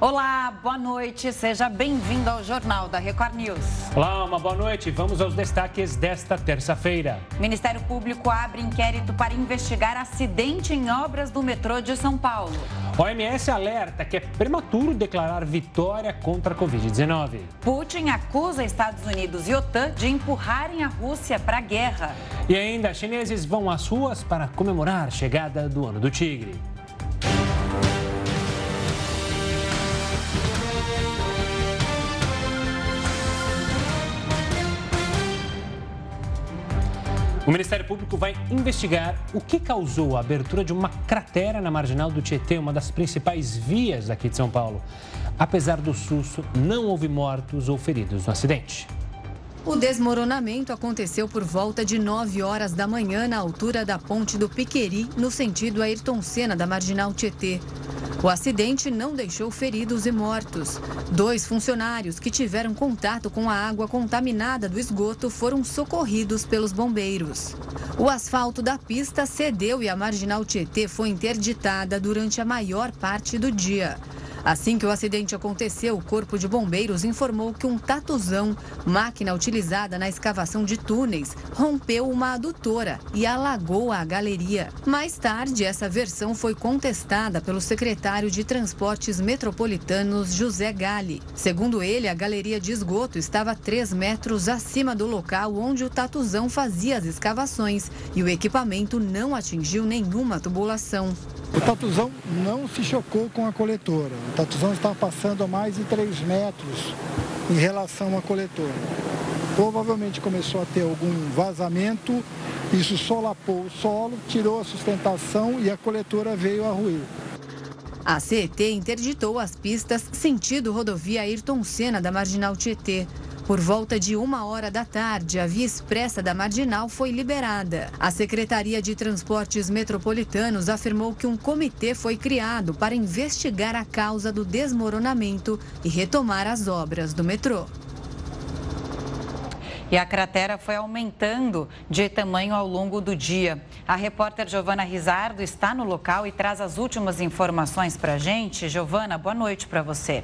Olá, boa noite. Seja bem-vindo ao Jornal da Record News. Olá, uma boa noite. Vamos aos destaques desta terça-feira. Ministério Público abre inquérito para investigar acidente em obras do metrô de São Paulo. OMS alerta que é prematuro declarar vitória contra a Covid-19. Putin acusa Estados Unidos e OTAN de empurrarem a Rússia para a guerra. E ainda, chineses vão às ruas para comemorar a chegada do Ano do Tigre. O Ministério Público vai investigar o que causou a abertura de uma cratera na marginal do Tietê, uma das principais vias aqui de São Paulo. Apesar do susto, não houve mortos ou feridos no acidente. O desmoronamento aconteceu por volta de 9 horas da manhã na altura da ponte do Piqueri, no sentido Ayrton Senna da Marginal Tietê. O acidente não deixou feridos e mortos. Dois funcionários que tiveram contato com a água contaminada do esgoto foram socorridos pelos bombeiros. O asfalto da pista cedeu e a marginal Tietê foi interditada durante a maior parte do dia. Assim que o acidente aconteceu, o Corpo de Bombeiros informou que um tatuzão, máquina utilizada na escavação de túneis, rompeu uma adutora e alagou a galeria. Mais tarde, essa versão foi contestada pelo secretário de Transportes Metropolitanos, José Gali. Segundo ele, a galeria de esgoto estava 3 metros acima do local onde o tatuzão fazia as escavações e o equipamento não atingiu nenhuma tubulação. O tatuzão não se chocou com a coletora. O tatuzão estava passando a mais de 3 metros em relação à coletora. Provavelmente começou a ter algum vazamento, isso solapou o solo, tirou a sustentação e a coletora veio a ruir. A CET interditou as pistas sentido rodovia Ayrton Senna da Marginal Tietê. Por volta de uma hora da tarde, a via expressa da Marginal foi liberada. A Secretaria de Transportes Metropolitanos afirmou que um comitê foi criado para investigar a causa do desmoronamento e retomar as obras do metrô. E a cratera foi aumentando de tamanho ao longo do dia. A repórter Giovana Rizardo está no local e traz as últimas informações para a gente. Giovana, boa noite para você.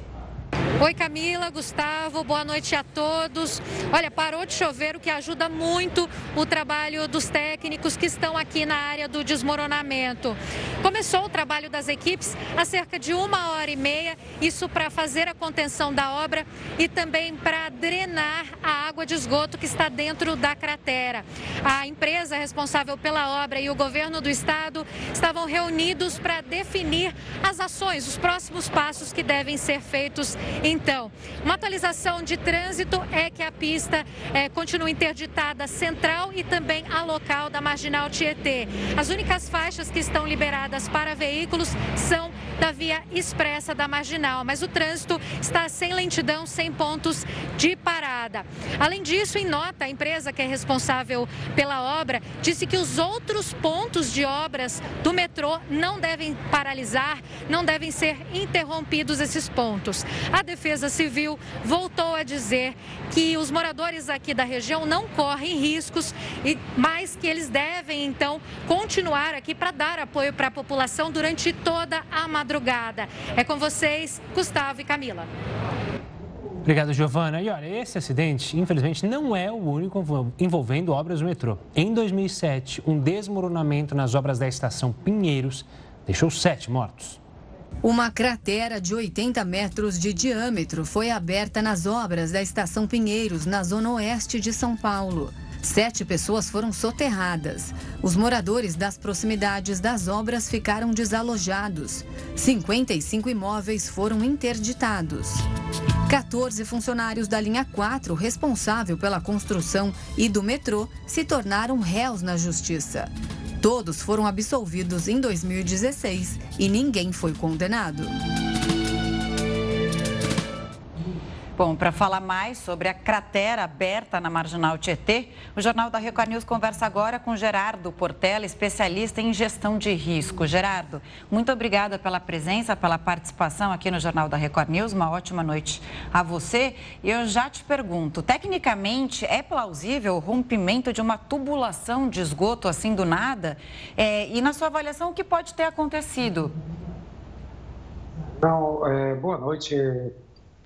Oi Camila, Gustavo, boa noite a todos. Olha, parou de chover, o que ajuda muito o trabalho dos técnicos que estão aqui na área do desmoronamento. Começou o trabalho das equipes há cerca de uma hora e meia, isso para fazer a contenção da obra e também para drenar a água de esgoto que está dentro da cratera. A empresa responsável pela obra e o governo do estado estavam reunidos para definir as ações, os próximos passos que devem ser feitos então, uma atualização de trânsito é que a pista é, continua interditada central e também a local da Marginal Tietê. As únicas faixas que estão liberadas para veículos são da via expressa da Marginal, mas o trânsito está sem lentidão, sem pontos de parada. Além disso, em nota, a empresa que é responsável pela obra disse que os outros pontos de obras do metrô não devem paralisar, não devem ser interrompidos esses pontos. A Defesa Civil voltou a dizer que os moradores aqui da região não correm riscos, mas que eles devem, então, continuar aqui para dar apoio para a população durante toda a madrugada. É com vocês, Gustavo e Camila. Obrigado, Giovana. E olha, esse acidente, infelizmente, não é o único envolvendo obras do metrô. Em 2007, um desmoronamento nas obras da estação Pinheiros deixou sete mortos. Uma cratera de 80 metros de diâmetro foi aberta nas obras da Estação Pinheiros, na zona oeste de São Paulo. Sete pessoas foram soterradas. Os moradores das proximidades das obras ficaram desalojados. 55 imóveis foram interditados. 14 funcionários da linha 4, responsável pela construção e do metrô, se tornaram réus na justiça. Todos foram absolvidos em 2016 e ninguém foi condenado. Bom, para falar mais sobre a cratera aberta na Marginal Tietê, o Jornal da Record News conversa agora com Gerardo Portela, especialista em gestão de risco. Gerardo, muito obrigada pela presença, pela participação aqui no Jornal da Record News. Uma ótima noite a você. E eu já te pergunto, tecnicamente é plausível o rompimento de uma tubulação de esgoto assim do nada? É, e na sua avaliação, o que pode ter acontecido? Não, é, boa noite,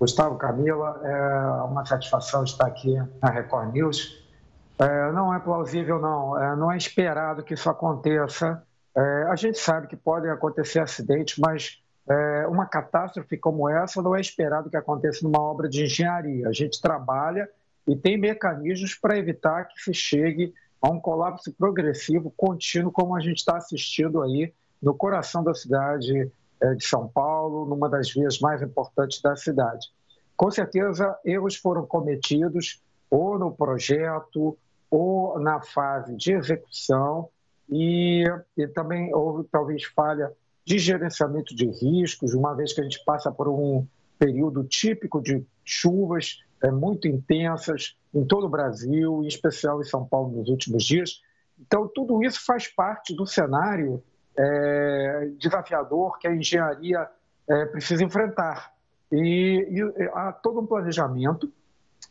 Gustavo, Camila. É uma satisfação estar aqui na Record News. É, não é plausível, não. É, não é esperado que isso aconteça. É, a gente sabe que podem acontecer acidentes, mas é, uma catástrofe como essa não é esperado que aconteça numa obra de engenharia. A gente trabalha e tem mecanismos para evitar que se chegue a um colapso progressivo, contínuo, como a gente está assistindo aí no coração da cidade de São Paulo, numa das vias mais importantes da cidade. Com certeza, erros foram cometidos ou no projeto ou na fase de execução e, e também houve talvez falha de gerenciamento de riscos, uma vez que a gente passa por um período típico de chuvas é, muito intensas em todo o Brasil, em especial em São Paulo nos últimos dias. Então, tudo isso faz parte do cenário é, desafiador que a engenharia é, precisa enfrentar. E, e, há todo um planejamento,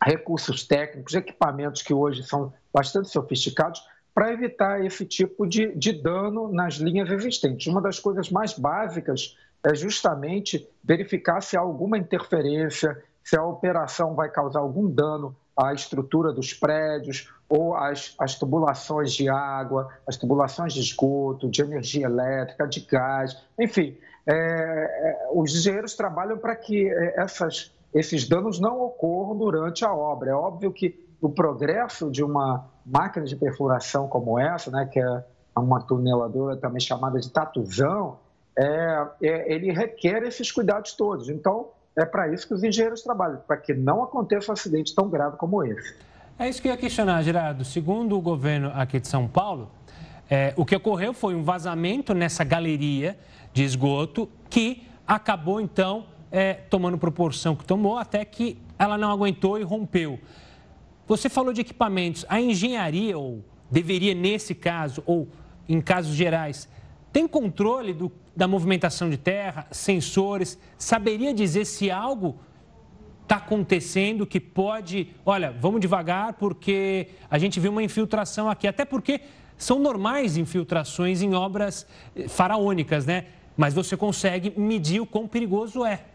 recursos técnicos, equipamentos que hoje são bastante sofisticados para evitar esse tipo de, de dano nas linhas existentes. Uma das coisas mais básicas é justamente verificar se há alguma interferência, se a operação vai causar algum dano à estrutura dos prédios ou às, às tubulações de água, as tubulações de esgoto, de energia elétrica, de gás, enfim. É, é, os engenheiros trabalham para que é, essas, esses danos não ocorram durante a obra. É óbvio que o progresso de uma máquina de perfuração como essa, né, que é uma tuneladora também chamada de tatuzão, é, é, ele requer esses cuidados todos. Então, é para isso que os engenheiros trabalham, para que não aconteça um acidente tão grave como esse. É isso que eu ia questionar, Gerardo. Segundo o governo aqui de São Paulo, é, o que ocorreu foi um vazamento nessa galeria de esgoto que acabou, então, é, tomando proporção que tomou, até que ela não aguentou e rompeu. Você falou de equipamentos. A engenharia, ou deveria, nesse caso, ou em casos gerais, tem controle do, da movimentação de terra, sensores? Saberia dizer se algo está acontecendo que pode. Olha, vamos devagar porque a gente viu uma infiltração aqui. Até porque são normais infiltrações em obras eh, faraônicas, né? Mas você consegue medir o quão perigoso é.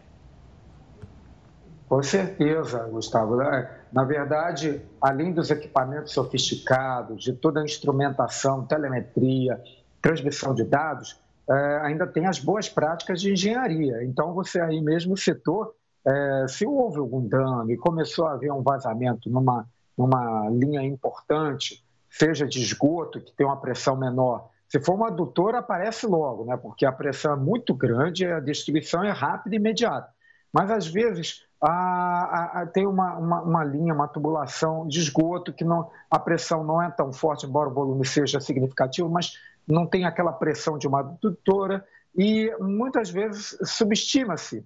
Com certeza, Gustavo. É, na verdade, além dos equipamentos sofisticados, de toda a instrumentação, telemetria, transmissão de dados, é, ainda tem as boas práticas de engenharia. Então, você aí mesmo citou, é, se houve algum dano e começou a haver um vazamento numa, numa linha importante, seja de esgoto, que tem uma pressão menor, se for uma adutora, aparece logo, né? porque a pressão é muito grande a destruição é rápida e imediata. Mas, às vezes, a, a, tem uma, uma, uma, linha, uma tubulação de esgoto que não, a pressão não é tão forte, embora o volume seja significativo, mas não tem aquela pressão de uma adutora e muitas vezes subestima-se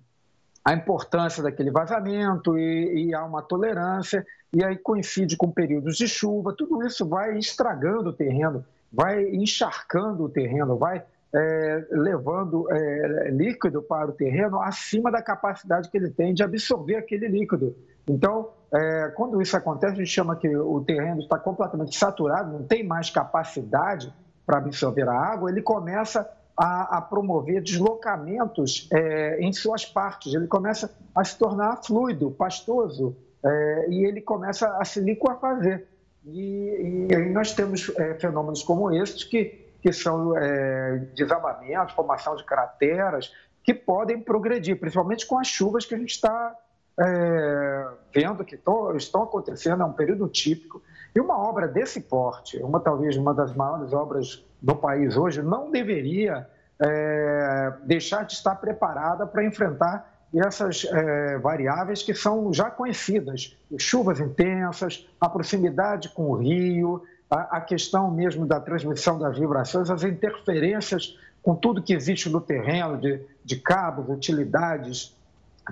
a importância daquele vazamento e, e, há uma tolerância e aí coincide com períodos de chuva, tudo isso vai estragando o terreno, vai encharcando o terreno, vai é, levando é, líquido para o terreno acima da capacidade que ele tem de absorver aquele líquido. Então, é, quando isso acontece, a gente chama que o terreno está completamente saturado, não tem mais capacidade para absorver a água, ele começa a, a promover deslocamentos é, em suas partes, ele começa a se tornar fluido, pastoso, é, e ele começa a se liquefazer. E, e aí nós temos é, fenômenos como esses que que são é, desabamentos, formação de crateras, que podem progredir, principalmente com as chuvas que a gente está é, vendo que estão acontecendo, é um período típico. E uma obra desse porte, uma talvez uma das maiores obras do país hoje, não deveria é, deixar de estar preparada para enfrentar essas é, variáveis que são já conhecidas: chuvas intensas, a proximidade com o rio, a, questão mesmo da transmissão das vibrações, as interferências com tudo que existe no terreno, de, de cabos, utilidades,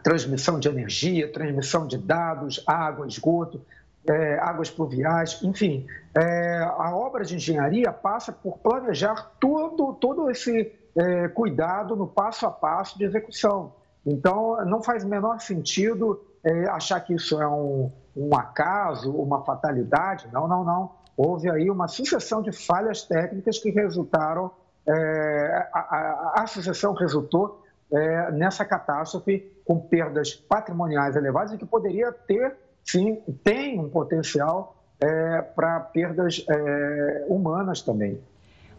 transmissão de energia, transmissão de dados, água, esgoto, é, águas pluviais, enfim. É, a obra de engenharia passa por planejar todo, todo esse é, cuidado no passo a passo de execução. Então, não faz o menor sentido é, achar que isso é um, um acaso, uma fatalidade. Não, não, não houve aí uma sucessão de falhas técnicas que resultaram, é, a, a, a, associação resultou é, nessa catástrofe com perdas patrimoniais elevadas e que poderia ter, sim, tem um potencial é, para perdas é, humanas também.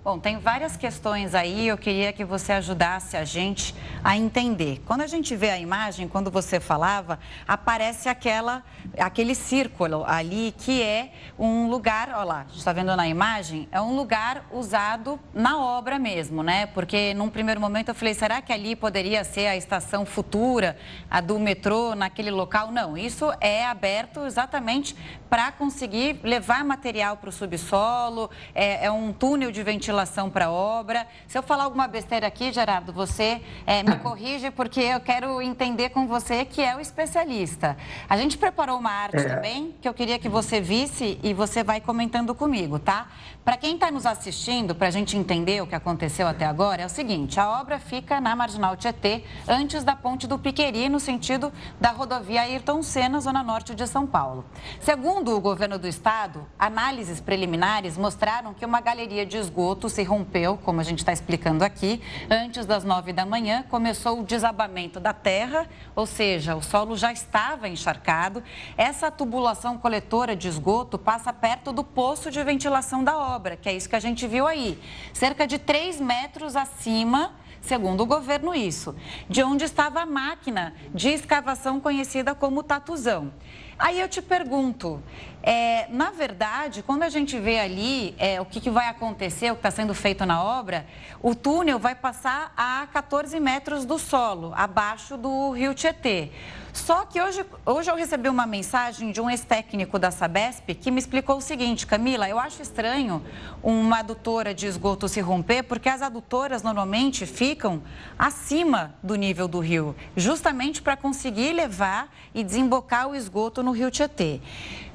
Bom, tem várias questões aí, eu queria que você ajudasse a gente a entender. Quando a gente vê a imagem, quando você falava, aparece aquela, aquele círculo ali que é um lugar, olha lá, a gente está vendo na imagem, é um lugar usado na obra mesmo, né? Porque num primeiro momento eu falei, será que ali poderia ser a estação futura, a do metrô naquele local? Não, isso é aberto exatamente para conseguir levar material para o subsolo, é, é um túnel de ventilação para obra. Se eu falar alguma besteira aqui, Gerardo, você é, me corrige, porque eu quero entender com você que é o especialista. A gente preparou uma arte é. também, que eu queria que você visse e você vai comentando comigo, tá? Para quem está nos assistindo, para a gente entender o que aconteceu até agora, é o seguinte: a obra fica na Marginal Tietê, antes da Ponte do Piqueri, no sentido da rodovia Ayrton Senna, zona norte de São Paulo. Segundo o governo do estado, análises preliminares mostraram que uma galeria de esgoto se rompeu, como a gente está explicando aqui. Antes das nove da manhã, começou o desabamento da terra, ou seja, o solo já estava encharcado. Essa tubulação coletora de esgoto passa perto do poço de ventilação da obra, que é isso que a gente viu aí. Cerca de três metros acima segundo o governo, isso, de onde estava a máquina de escavação conhecida como tatuzão. Aí eu te pergunto, é, na verdade, quando a gente vê ali é, o que, que, vai acontecer, o que está sendo feito na obra, o túnel vai passar a 14 metros do solo, abaixo do rio Tietê. Só que hoje, hoje eu recebi uma mensagem de um ex-técnico da Sabesp que me explicou o seguinte, Camila, eu acho estranho uma adutora de esgoto se romper, porque as adutoras normalmente ficam acima do nível do rio, justamente para conseguir levar e desembocar o esgoto no rio Tietê.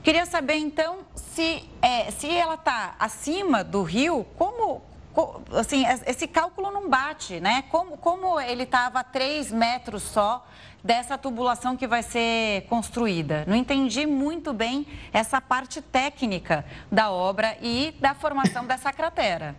Queria saber então se, é, se ela está acima do rio, como, assim, esse cálculo não bate, né? Como, como ele estava a 3 metros só dessa tubulação que vai ser construída. Não entendi muito bem essa parte técnica da obra e da formação dessa cratera.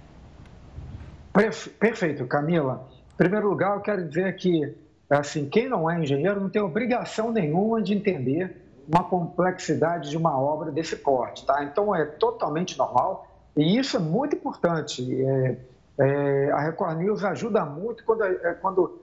Perfeito, Camila. Em primeiro lugar, eu quero dizer que, assim, quem não é engenheiro não tem obrigação nenhuma de entender uma complexidade de uma obra desse porte, tá? Então, é totalmente normal e isso é muito importante. É, é, a Record News ajuda muito quando, é, quando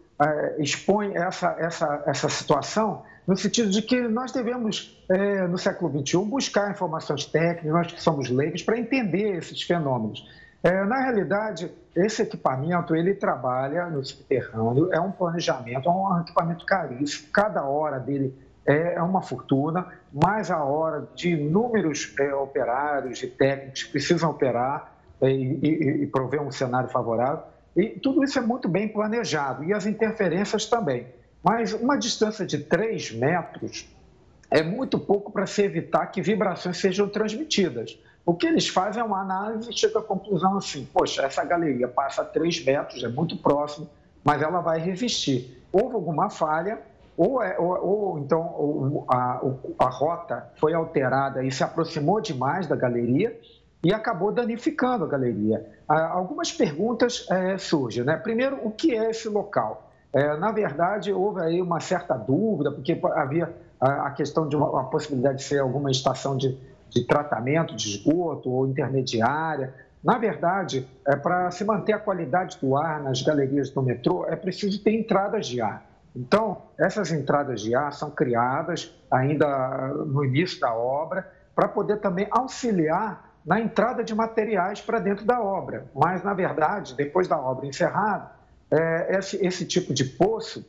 expõe essa, essa, essa situação, no sentido de que nós devemos, é, no século XXI, buscar informações técnicas, nós que somos leigos, para entender esses fenômenos. É, na realidade, esse equipamento ele trabalha no subterrâneo, é um planejamento, é um equipamento caríssimo, cada hora dele é, é uma fortuna, mais a hora de inúmeros é, operários e técnicos que precisam operar é, e, e, e prover um cenário favorável. E tudo isso é muito bem planejado, e as interferências também. Mas uma distância de 3 metros é muito pouco para se evitar que vibrações sejam transmitidas. O que eles fazem é uma análise e chega à conclusão assim: poxa, essa galeria passa 3 metros, é muito próximo, mas ela vai resistir. Houve alguma falha, ou, é, ou, ou então ou, a, a rota foi alterada e se aproximou demais da galeria e acabou danificando a galeria. Ah, algumas perguntas é, surgem. Né? Primeiro, o que é esse local? É, na verdade, houve aí uma certa dúvida, porque havia a, questão de uma, uma, possibilidade de ser alguma estação de, de tratamento de esgoto ou intermediária. Na verdade, é, para se manter a qualidade do ar nas galerias do metrô, é preciso ter entradas de ar. Então, essas entradas de ar são criadas ainda no início da obra para poder também auxiliar na entrada de materiais para dentro da obra. Mas, na verdade, depois da obra encerrada, é, esse, esse tipo de poço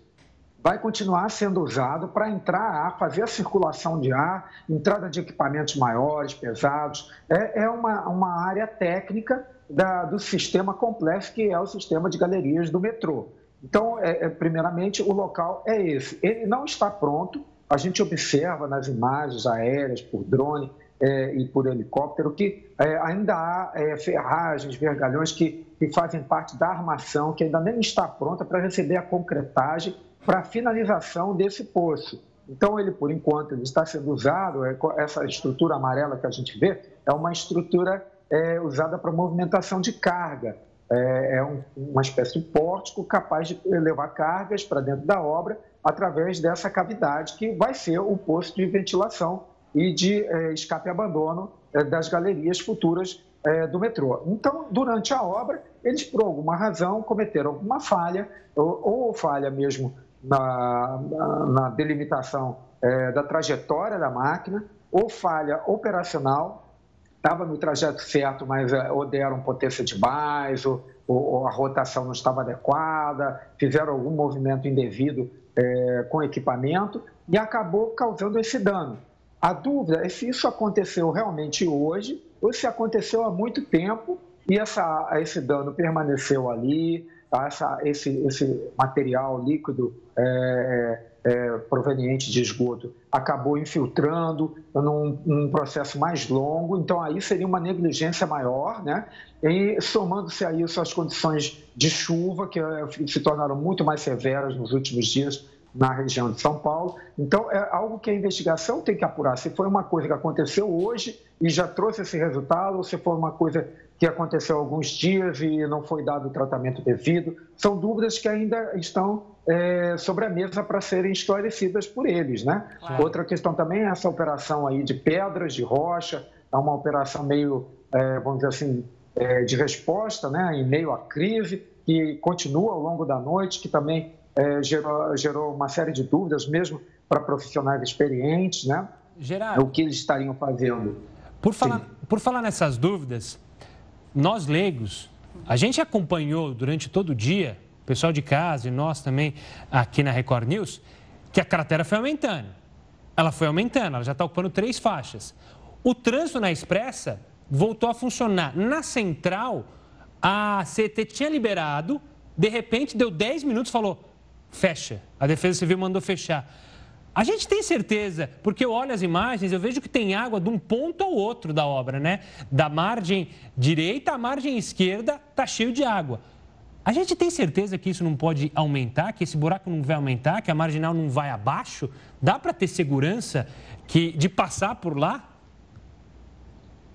vai continuar sendo usado para entrar ar, fazer a circulação de ar, entrada de equipamentos maiores, pesados. É, é uma, uma área técnica da, do sistema complexo que é o sistema de galerias do metrô. Então, é, é, primeiramente, o local é esse. Ele não está pronto, a gente observa nas imagens aéreas, por drone, é, e por helicóptero, que é, ainda há é, ferragens, vergalhões que, que fazem parte da armação, que ainda nem está pronta para receber a concretagem para a finalização desse poço. Então, ele, por enquanto, ele está sendo usado, é, essa estrutura amarela que a gente vê, é uma estrutura é, usada para movimentação de carga. é, é um, uma espécie de pórtico capaz de levar cargas para dentro da obra através dessa cavidade que vai ser o posto de ventilação e de é, escape e abandono é, das galerias futuras é, do metrô. Então, durante a obra, eles, por alguma razão, cometeram alguma falha, ou, ou falha mesmo na, na, na delimitação é, da trajetória da máquina, ou falha operacional, estava no trajeto certo, mas é, ou deram potência demais, ou, ou, a rotação não estava adequada, fizeram algum movimento indevido é, com equipamento e acabou causando esse dano. A dúvida é se isso aconteceu realmente hoje ou se aconteceu há muito tempo e essa, esse dano permaneceu ali, tá? essa, esse, esse material líquido é, é, é, proveniente de esgoto acabou infiltrando num, num, processo mais longo, então aí seria uma negligência maior, né? E somando-se a isso as condições de chuva, que é, se tornaram muito mais severas nos últimos dias, na região de São Paulo. Então, é algo que a investigação tem que apurar. Se foi uma coisa que aconteceu hoje e já trouxe esse resultado, ou se foi uma coisa que aconteceu há alguns dias e não foi dado o tratamento devido. São dúvidas que ainda estão é, sobre a mesa para serem esclarecidas por eles. Né? Claro. Outra questão também é essa operação aí de pedras, de rocha, é uma operação meio, é, vamos dizer assim, é, de resposta né, em meio à crise, que continua ao longo da noite, que também é, gerou, gerou uma série de dúvidas, mesmo para profissionais experientes, né? Gerardo, o que eles estariam fazendo. Por falar, por falar nessas dúvidas, nós leigos, a gente acompanhou durante todo o dia, o pessoal de casa e nós também aqui na Record News, que a cratera foi aumentando. Ela foi aumentando, ela já está ocupando três faixas. O trânsito na expressa voltou a funcionar. Na central, a CT tinha liberado, de repente deu 10 minutos falou: fecha. A Defesa Civil mandou fechar. A gente tem certeza, porque eu olho as imagens, eu vejo que tem água de um ponto ao outro da obra, né? Da margem direita à margem esquerda está cheio de água. A gente tem certeza que isso não pode aumentar, que esse buraco não vai aumentar, que a marginal não vai abaixo? Dá para ter segurança que, de passar por lá?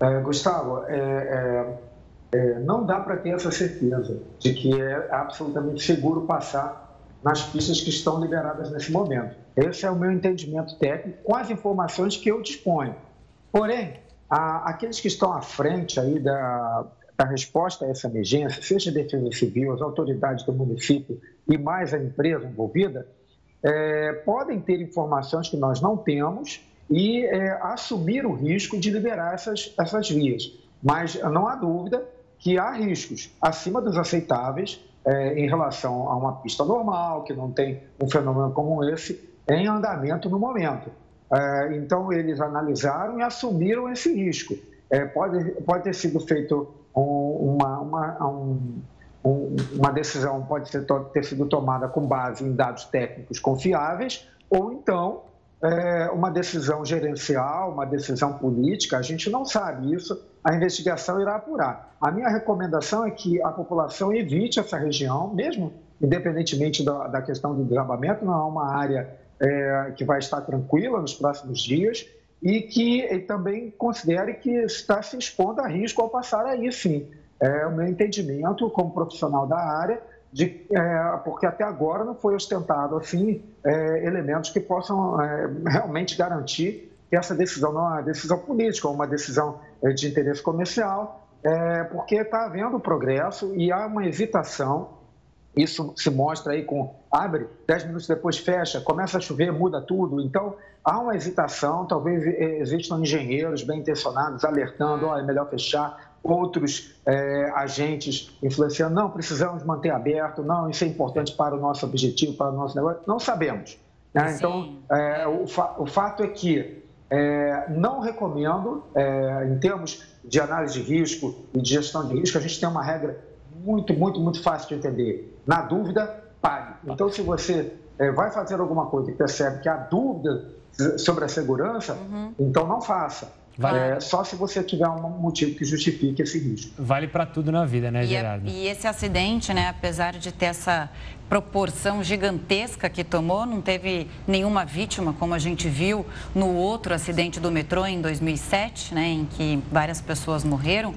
É, Gustavo, é, é, é não dá para ter essa certeza de que é absolutamente seguro passar nas pistas que estão liberadas nesse momento. Esse é o meu entendimento técnico com as informações que eu disponho. Porém, a, aqueles que estão à frente aí da, da resposta a essa emergência, seja a Defesa Civil, as autoridades do município e mais a empresa envolvida, é, podem ter informações que nós não temos e é, assumir o risco de liberar essas, essas vias. Mas não há dúvida que há riscos acima dos aceitáveis é, em relação a uma pista normal, que não tem um fenômeno como esse em andamento no momento. É, então, eles analisaram e assumiram esse risco. É, pode, pode ter sido feito um, uma, uma, um, uma decisão, pode ter, ter sido tomada com base em dados técnicos confiáveis, ou então é, uma decisão gerencial, uma decisão política, a gente não sabe isso, a investigação irá apurar. A minha recomendação é que a população evite essa região, mesmo independentemente da, da questão do desabamento, não é uma área é, que vai estar tranquila nos próximos dias e que também considere que está se expondo a risco ao passar aí, sim. É o meu entendimento como profissional da área, de, é, porque até agora não foi ostentado assim é, elementos que possam é, realmente garantir que essa decisão não é uma decisão política, uma decisão de interesse comercial, é, porque está havendo progresso e há uma hesitação. Isso se mostra aí com abre, dez minutos depois fecha, começa a chover, muda tudo. Então, há uma hesitação, talvez é, existam engenheiros bem intencionados alertando, oh, é melhor fechar, outros é, agentes influenciando, não, precisamos manter aberto, não, isso é importante para o nosso objetivo, para o nosso negócio. Não sabemos. Né? Então, é, o, fa o, fato é que é, não recomendo, é, em termos de análise de risco e de gestão de risco, a gente tem uma regra muito, muito, muito fácil de entender. Na dúvida, pague. Então, se você é, vai fazer alguma coisa e percebe que há dúvida sobre a segurança, uhum. então não faça. Vale. É, só se você tiver um motivo que justifique esse risco. Vale para tudo na vida, né, é- Gerardo? E, e esse acidente, né, apesar de ter essa proporção gigantesca que tomou, não teve nenhuma vítima, como a gente viu no outro acidente do metrô em 2007, né, em que várias pessoas morreram.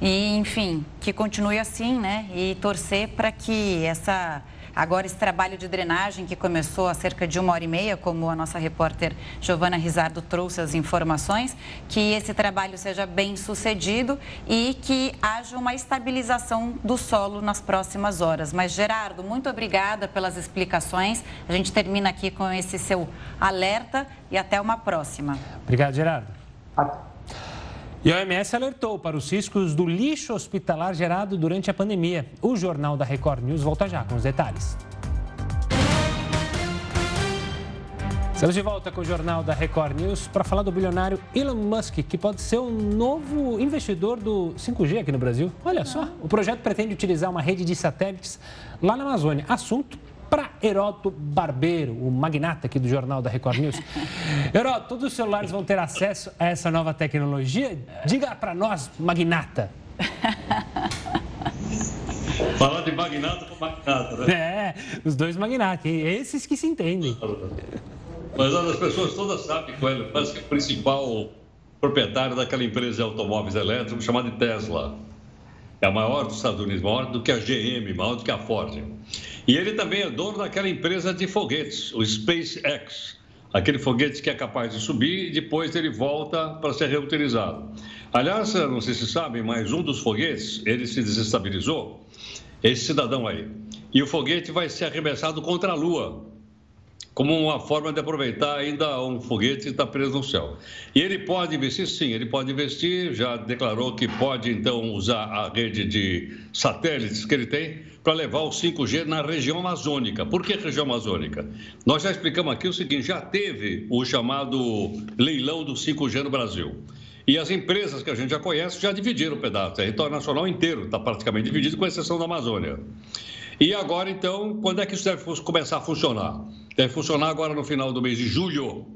E, enfim, que continue assim, né, e torcer para que essa Agora, esse trabalho de drenagem que começou há cerca de uma hora e meia, como a nossa repórter Giovana Rizardo trouxe as informações, que esse trabalho seja bem sucedido e que haja uma estabilização do solo nas próximas horas. Mas, Gerardo, muito obrigada pelas explicações. A gente termina aqui com esse seu alerta e até uma próxima. Obrigado, Gerardo. E a OMS alertou para os riscos do lixo hospitalar gerado durante a pandemia. O Jornal da Record News volta já com os detalhes. Estamos de volta com o Jornal da Record News para falar do bilionário Elon Musk, que pode ser o novo investidor do 5G aqui no Brasil. Olha só, o projeto pretende utilizar uma rede de satélites lá na Amazônia. Assunto para Heródoto Barbeiro, o magnata aqui do Jornal da Record News. Heródoto, todos os celulares vão ter acesso a essa nova tecnologia? Diga para nós, magnata. Falar de magnata com magnata, né? É, os dois magnatas, esses que se entendem. Mas as pessoas todas sabem que o Elon Musk é o principal proprietário daquela empresa de automóveis elétricos chamada Tesla. É a maior dos Estados Unidos, maior do que a GM, maior do que a Ford. E ele também é dono daquela empresa de foguetes, o SpaceX, aquele foguete que é capaz de subir e depois ele volta para ser reutilizado. Aliás, não sei se sabem, mas um dos foguetes, ele se desestabilizou, esse cidadão aí. E o foguete vai ser arremessado contra a Lua, como uma forma de aproveitar ainda um foguete que está preso no céu. E ele pode investir, sim, ele pode investir, já declarou que pode então usar a rede de satélites que ele tem para levar o 5G na região amazônica. Por que região amazônica? Nós já explicamos aqui o seguinte: já teve o chamado leilão do 5G no Brasil. E as empresas que a gente já conhece já dividiram o pedaço. O território nacional inteiro está praticamente dividido, com exceção da Amazônia. E agora, então, quando é que isso deve começar a funcionar? Deve funcionar agora no final do mês de julho,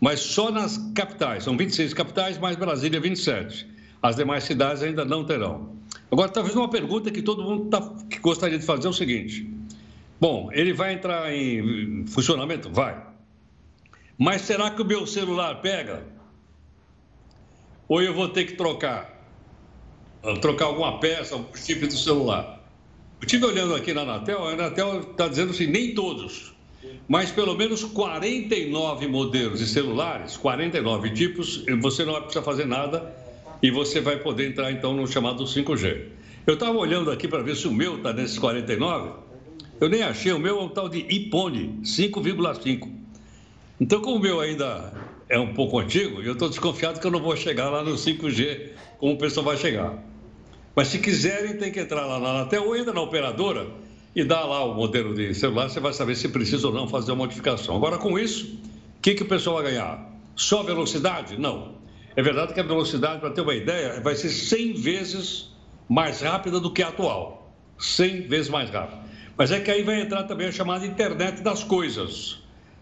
mas só nas capitais. São 26 capitais, mais Brasília 27. As demais cidades ainda não terão. Agora, talvez uma pergunta que todo mundo tá, que gostaria de fazer é o seguinte: bom, ele vai entrar em funcionamento? Vai. Mas será que o meu celular pega? Ou eu vou ter que trocar? Trocar alguma peça, algum chip do celular? Eu estive olhando aqui na Anatel, a Anatel está dizendo assim, nem todos, mas pelo menos 49 modelos de celulares, 49 tipos, você não vai precisar fazer nada e você vai poder entrar então no chamado 5G. Eu estava olhando aqui para ver se o meu está nesses 49, eu nem achei, o meu é um tal de iPhone 5,5. Então, como o meu ainda é um pouco antigo, eu estou desconfiado que eu não vou chegar lá no 5G como o pessoal vai chegar. Mas se quiserem, tem que entrar lá na Anatel ou ainda na operadora e dar lá o modelo de celular, você vai saber se precisa ou não fazer uma modificação. Agora, com isso, o que, que o pessoal vai ganhar? Só velocidade? Não. É verdade que a velocidade, para ter uma ideia, vai ser 100 vezes mais rápida do que a atual. 100 vezes mais rápida. Mas é que aí vai entrar também a chamada internet das coisas.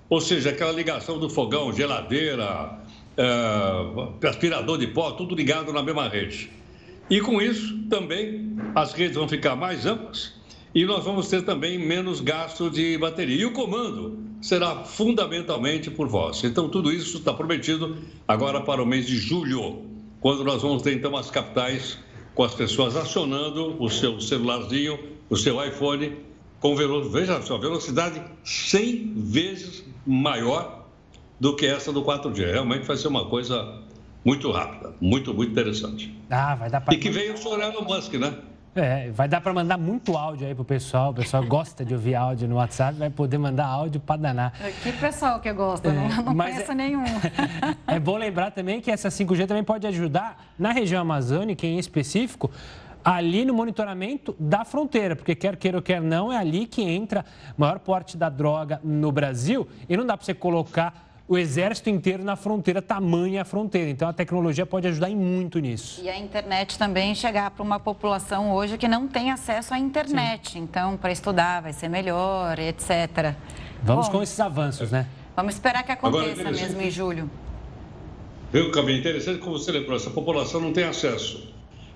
Ou seja, aquela ligação do fogão, geladeira, é, aspirador de pó, tudo ligado na mesma rede. E com isso, também, as redes vão ficar mais amplas e nós vamos ter também menos gasto de bateria. E o comando será fundamentalmente por voz. Então, tudo isso está prometido agora para o mês de julho, quando nós vamos ter então as capitais com as pessoas acionando o seu celularzinho, o seu iPhone, com velocidade, veja só, velocidade 100 vezes maior do que essa do 4G. Realmente vai ser uma coisa muito rápida, muito, muito interessante. Ah, vai dar para. E que veio o Elon Musk, né? É, vai dar para mandar muito áudio aí pro pessoal. O pessoal gosta de ouvir áudio no WhatsApp, vai poder mandar áudio para danar. É, que pessoal que gosta, é, não, não conheço é, nenhum. é bom lembrar também que essa 5G também pode ajudar na região amazônica, em específico, ali no monitoramento da fronteira, porque quer queira ou quer não, é ali que entra o maior porte da droga no Brasil e não dá para você colocar o exército inteiro na fronteira, tamanha a fronteira. Então a tecnologia pode ajudar em muito nisso. E a internet também chegar para uma população hoje que não tem acesso à internet. Sim. Então, para estudar vai ser melhor, etc. Vamos Bom, com esses avanços, né? Vamos esperar que aconteça Agora, mesmo em julho. Viu, Cabinho? Interessante como você lembrou, essa população não tem acesso.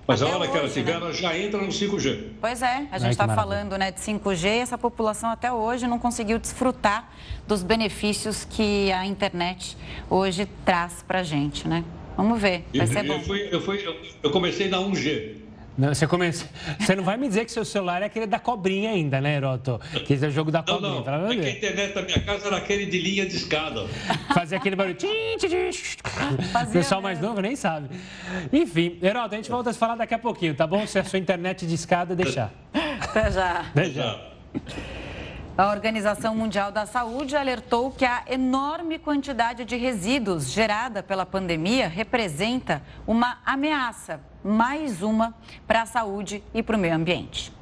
Mas Até a hora hoje, que ela tiver, né? ela já entra no 5G. Pois é, a gente está falando né, de 5G e essa população até hoje não conseguiu desfrutar dos benefícios que a internet hoje traz para a gente, né? Vamos ver, vai ser bom. Eu, fui, eu, fui, eu comecei na 1G. Não, você, começa... você não vai me dizer que seu celular é aquele da cobrinha ainda, né, Heroto? Que esse é o jogo da cobrinha. Não, não. É que a internet da minha casa era aquele de linha de escada. Fazia aquele barulho. o pessoal mais novo nem sabe. Enfim, Heroto, a gente volta a falar daqui a pouquinho, tá bom? Se a sua internet de escada deixar. Até já. Até já. A Organização Mundial da Saúde alertou que a enorme quantidade de resíduos gerada pela pandemia representa uma ameaça, mais uma, para a saúde e para o meio ambiente.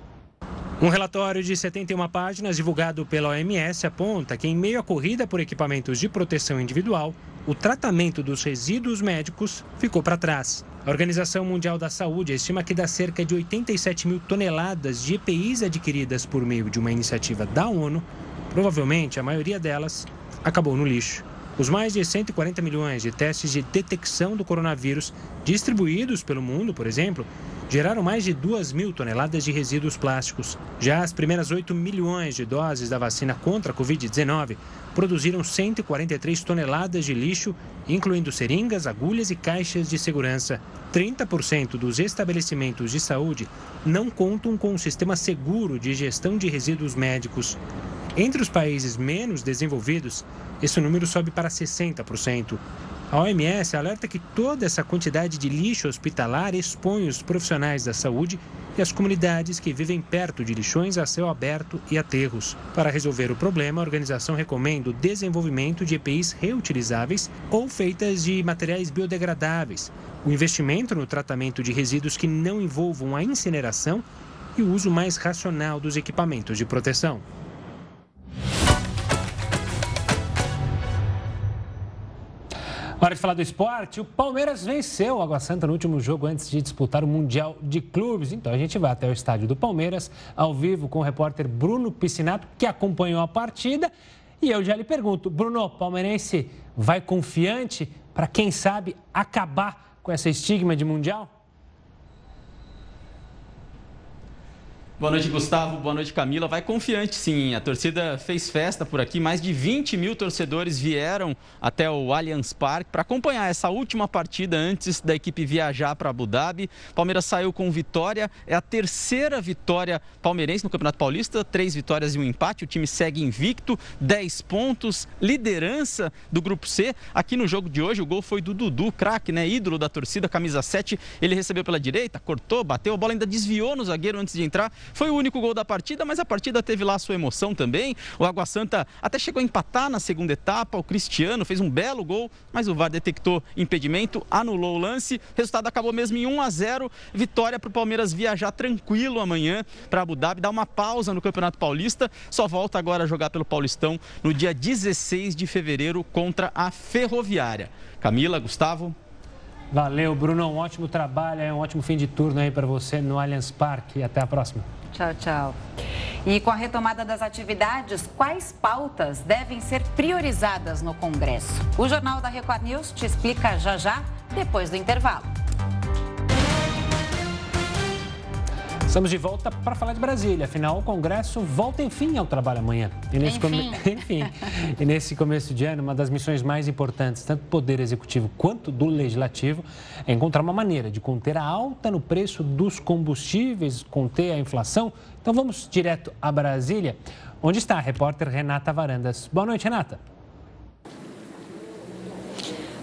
Um relatório de 71 páginas divulgado pela OMS aponta que, em meio à corrida por equipamentos de proteção individual, o tratamento dos resíduos médicos ficou para trás. A Organização Mundial da Saúde estima que das cerca de 87 mil toneladas de EPIs adquiridas por meio de uma iniciativa da ONU, provavelmente a maioria delas acabou no lixo. Os mais de 140 milhões de testes de detecção do coronavírus distribuídos pelo mundo, por exemplo, geraram mais de 2 mil toneladas de resíduos plásticos. Já as primeiras 8 milhões de doses da vacina contra a Covid-19 produziram 143 toneladas de lixo, incluindo seringas, agulhas e caixas de segurança. 30% dos estabelecimentos de saúde não contam com um sistema seguro de gestão de resíduos médicos. Entre os países menos desenvolvidos, esse número sobe para 60%. A OMS alerta que toda essa quantidade de lixo hospitalar expõe os profissionais da saúde e as comunidades que vivem perto de lixões a céu aberto e aterros. Para resolver o problema, a organização recomenda o desenvolvimento de EPIs reutilizáveis ou feitas de materiais biodegradáveis, o investimento no tratamento de resíduos que não envolvam a incineração e o uso mais racional dos equipamentos de proteção. Hora de falar do esporte. O Palmeiras venceu o Água Santa no último jogo antes de disputar o Mundial de Clubes. Então a gente vai até o estádio do Palmeiras, ao vivo com o repórter Bruno Piscinato, que acompanhou a partida. E eu já lhe pergunto, Bruno, palmeirense vai confiante para, quem sabe, acabar com essa estigma de Mundial? Boa noite, Gustavo. Boa noite, Camila. Vai confiante, sim. A torcida fez festa por aqui. Mais de 20 mil torcedores vieram até o Allianz Parque para acompanhar essa última partida antes da equipe viajar para Abu Dhabi. Palmeiras saiu com vitória. É a terceira vitória palmeirense no Campeonato Paulista. Três vitórias e um empate. O time segue invicto, 10 pontos, liderança do Grupo C. Aqui no jogo de hoje, o gol foi do Dudu, craque, né? Ídolo da torcida, camisa 7. Ele recebeu pela direita, cortou, bateu, a bola ainda desviou no zagueiro antes de entrar foi o único gol da partida, mas a partida teve lá sua emoção também. O Água Santa até chegou a empatar na segunda etapa. O Cristiano fez um belo gol, mas o VAR detectou impedimento, anulou o lance. Resultado acabou mesmo em 1 a 0. Vitória para o Palmeiras viajar tranquilo amanhã para Abu Dhabi, dar uma pausa no Campeonato Paulista. Só volta agora a jogar pelo Paulistão no dia 16 de fevereiro contra a Ferroviária. Camila, Gustavo. Valeu, Bruno. Um ótimo trabalho, um ótimo fim de turno aí para você no Allianz Parque. Até a próxima. Tchau, tchau. E com a retomada das atividades, quais pautas devem ser priorizadas no Congresso? O Jornal da Record News te explica já já, depois do intervalo. Estamos de volta para falar de Brasília. Afinal, o Congresso volta enfim ao trabalho amanhã. E nesse, enfim. Come... enfim. e nesse começo de ano, uma das missões mais importantes, tanto do Poder Executivo quanto do Legislativo, é encontrar uma maneira de conter a alta no preço dos combustíveis, conter a inflação. Então vamos direto a Brasília, onde está a repórter Renata Varandas. Boa noite, Renata.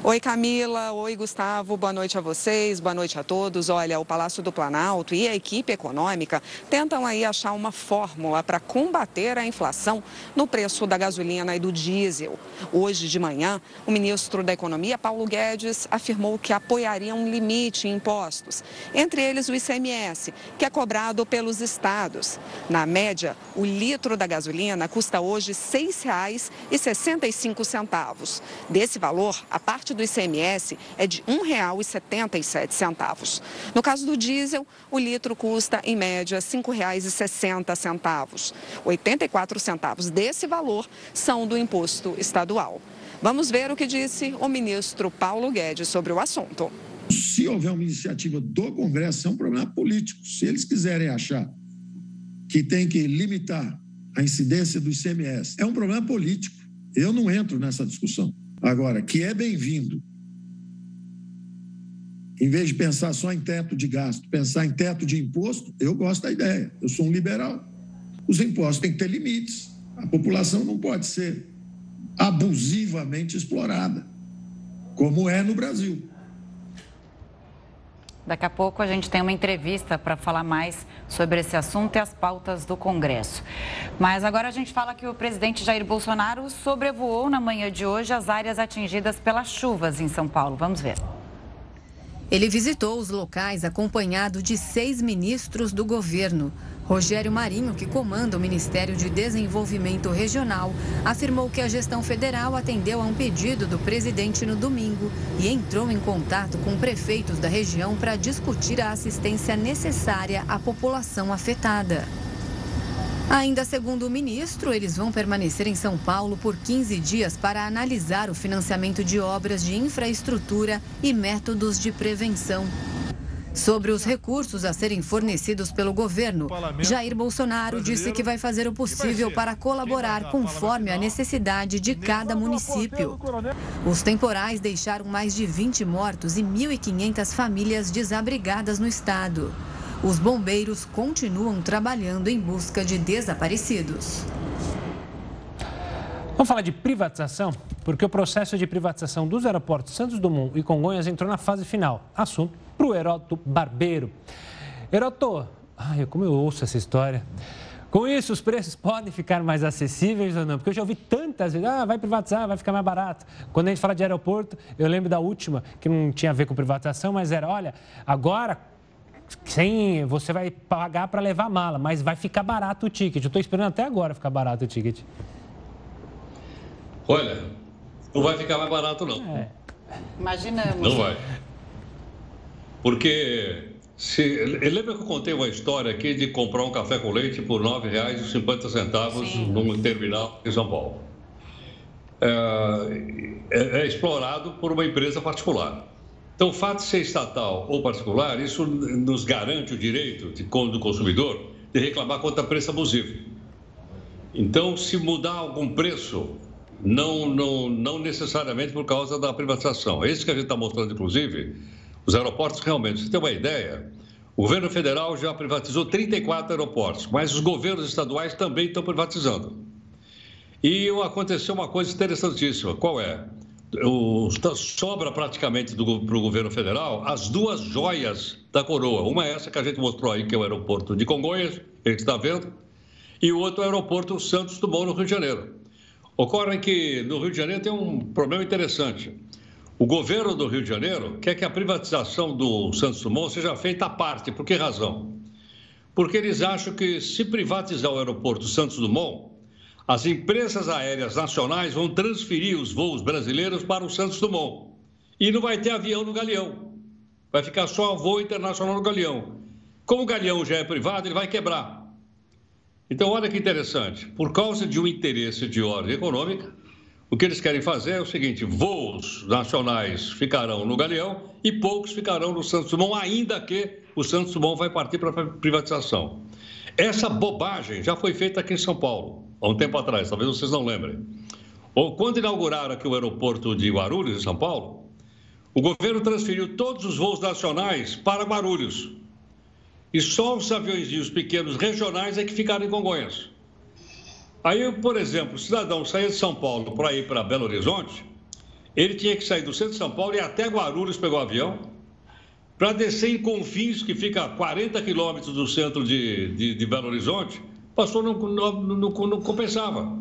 Oi, Camila. Oi, Gustavo. Boa noite a vocês. Boa noite a todos. Olha, o Palácio do Planalto e a equipe econômica tentam aí achar uma fórmula para combater a inflação no preço da gasolina e do diesel. Hoje de manhã, o ministro da Economia, Paulo Guedes, afirmou que apoiaria um limite em impostos, entre eles o ICMS, que é cobrado pelos estados. Na média, o litro da gasolina custa hoje R$ 6,65. Desse valor, a parte do ICMS é de R$ 1,77. No caso do diesel, o litro custa, em média, R$ 5,60. 84 centavos desse valor são do imposto estadual. Vamos ver o que disse o ministro Paulo Guedes sobre o assunto. Se houver uma iniciativa do Congresso, é um problema político. Se eles quiserem achar que tem que limitar a incidência do ICMS, é um problema político. Eu não entro nessa discussão. Agora, que é bem-vindo, em vez de pensar só em teto de gasto, pensar em teto de imposto, eu gosto da ideia. Eu sou um liberal. Os impostos têm que ter limites. A população não pode ser abusivamente explorada, como é no Brasil. Daqui a pouco a gente tem uma entrevista para falar mais sobre esse assunto e as pautas do Congresso. Mas agora a gente fala que o presidente Jair Bolsonaro sobrevoou na manhã de hoje as áreas atingidas pelas chuvas em São Paulo. Vamos ver. Ele visitou os locais acompanhado de seis ministros do governo. Rogério Marinho, que comanda o Ministério de Desenvolvimento Regional, afirmou que a gestão federal atendeu a um pedido do presidente no domingo e entrou em contato com prefeitos da região para discutir a assistência necessária à população afetada. Ainda segundo o ministro, eles vão permanecer em São Paulo por 15 dias para analisar o financiamento de obras de infraestrutura e métodos de prevenção. Sobre os recursos a serem fornecidos pelo governo, Jair Bolsonaro disse que vai fazer o possível para colaborar conforme a necessidade de cada município. Os temporais deixaram mais de 20 mortos e 1.500 famílias desabrigadas no estado. Os bombeiros continuam trabalhando em busca de desaparecidos. Vamos falar de privatização? Porque o processo de privatização dos aeroportos Santos Dumont e Congonhas entrou na fase final. Assunto para o Heroto Barbeiro. Heroto, ai, como eu ouço essa história. Com isso, os preços podem ficar mais acessíveis ou não? Porque eu já ouvi tantas vezes, ah, vai privatizar, vai ficar mais barato. Quando a gente fala de aeroporto, eu lembro da última, que não tinha a ver com privatização, mas era, olha, agora sem, você vai pagar para levar mala, mas vai ficar barato o ticket. Eu estou esperando até agora ficar barato o ticket. Olha, não vai ficar mais barato não. É. Imaginamos. Não vai. Porque se, lembra que eu contei uma história aqui de comprar um café com leite por R$ 9,50 num terminal em São Paulo. É, é, é explorado por uma empresa particular. Então, o fato de ser estatal ou particular, isso nos garante o direito de, do consumidor de reclamar contra preço abusivo. Então, se mudar algum preço, não, não, não necessariamente por causa da privatização. É isso que a gente está mostrando, inclusive, os aeroportos realmente. Você tem uma ideia? O governo federal já privatizou 34 aeroportos, mas os governos estaduais também estão privatizando. E aconteceu uma coisa interessantíssima. Qual é? o, sobra praticamente para o governo federal as duas joias da coroa. Uma é essa que a gente mostrou aí, que é o aeroporto de Congonhas, ele está vendo, e o outro é o aeroporto Santos Dumont, no Rio de Janeiro. Ocorre que no Rio de Janeiro tem um problema interessante. O governo do Rio de Janeiro quer que a privatização do Santos Dumont seja feita à parte. Por que razão? Porque eles acham que se privatizar o aeroporto Santos Dumont, as empresas aéreas nacionais vão transferir os voos brasileiros para o Santos Dumont. E não vai ter avião no Galeão. Vai ficar só voo internacional no Galeão. Como o Galeão já é privado, ele vai quebrar. Então, olha que interessante. Por causa de um interesse de ordem econômica, o que eles querem fazer é o seguinte: voos nacionais ficarão no Galeão e poucos ficarão no Santos Dumont, ainda que o Santos Dumont vai partir para privatização. Essa bobagem já foi feita aqui em São Paulo há um tempo atrás, talvez vocês não lembrem. Ou quando inauguraram aqui o aeroporto de Guarulhos, em São Paulo, o governo transferiu todos os voos nacionais para Guarulhos. E só os aviões pequenos regionais é que ficaram em Congonhas. Aí, por exemplo, o cidadão saía de São Paulo para ir para Belo Horizonte, ele tinha que sair do centro de São Paulo e até Guarulhos pegar o avião, para descer em Confins, que fica a 40 quilômetros do centro de, de, de Belo Horizonte, pastor não, não, não, não compensava.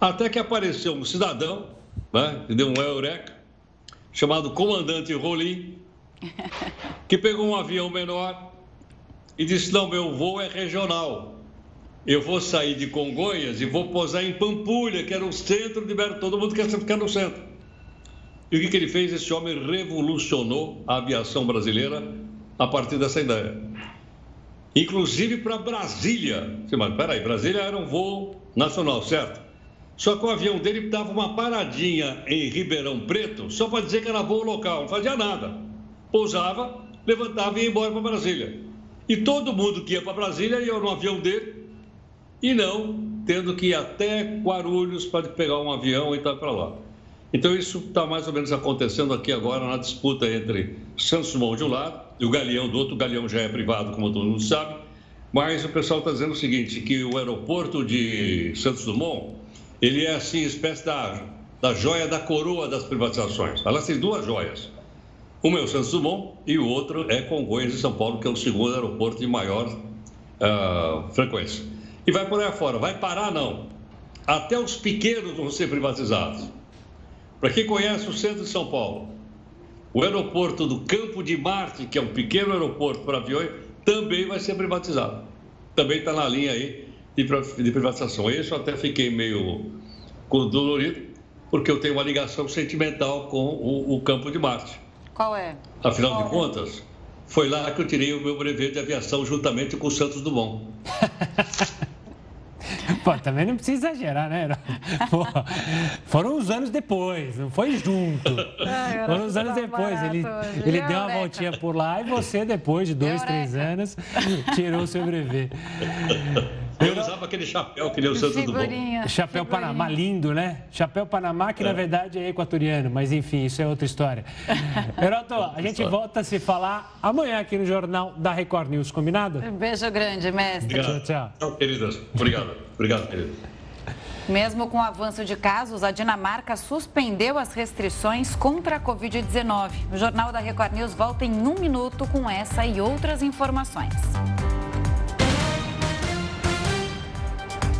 Até que apareceu um cidadão, né, que deu um eureka, chamado Comandante Rolim, que pegou um avião menor e disse: Não, meu voo é regional. Eu vou sair de Congonhas e vou posar em Pampulha, que era o centro de Belo. Todo mundo quer ficar no centro. E o que, que ele fez? Esse homem revolucionou a aviação brasileira a partir dessa ideia inclusive para Brasília. Mas peraí, Brasília era um voo nacional, certo? Só que o avião dele dava uma paradinha em Ribeirão Preto só para dizer que era voo local, não fazia nada. Pousava, levantava e ia embora para Brasília. E todo mundo que ia para Brasília ia no avião dele e não tendo que ir até Guarulhos para pegar um avião e estar para lá. Então, isso está mais ou menos acontecendo aqui agora na disputa entre Santos Dumont de um lado e o Galeão do outro. O Galeão já é privado, como todo mundo sabe. Mas o pessoal está dizendo o seguinte, que o aeroporto de Santos Dumont, ele é assim, espécie da, da joia da coroa das privatizações. Elas têm duas joias. Uma é o Santos Dumont e o outro é Congonhas de São Paulo, que é o segundo aeroporto de maior uh, frequência. E vai por aí afora. Vai parar, não. Até os pequenos vão ser privatizados. Para quem conhece o centro de São Paulo, o aeroporto do Campo de Marte, que é um pequeno aeroporto para aviões, também vai ser privatizado. Também está na linha aí de, privatização. Isso eu até fiquei meio dolorido, porque eu tenho uma ligação sentimental com o, o Campo de Marte. Qual é? Afinal Qual de é? contas, foi lá que eu tirei o meu brevet de aviação juntamente com o Santos Dumont. Pô, também não precisa exagerar, né? Pô, foram uns anos depois, não foi junto. Ai, foram uns anos depois. Ele, ele deu uma voltinha por lá e você, depois de dois, três anos, tirou o seu brevet. Aquele chapéu que nem o Santos do Bom. Chapéu Panamá, lindo, né? Chapéu Panamá, que é. na verdade é equatoriano, mas enfim, isso é outra história. Heroto, a gente volta a se falar amanhã aqui no Jornal da Record News, combinado? Um beijo grande, mestre. Obrigado. Tchau, tchau. Tchau, queridas. Obrigado. Obrigado, querido. Mesmo com o avanço de casos, a Dinamarca suspendeu as restrições contra a Covid-19. O Jornal da Record News volta em um minuto com essa e outras informações.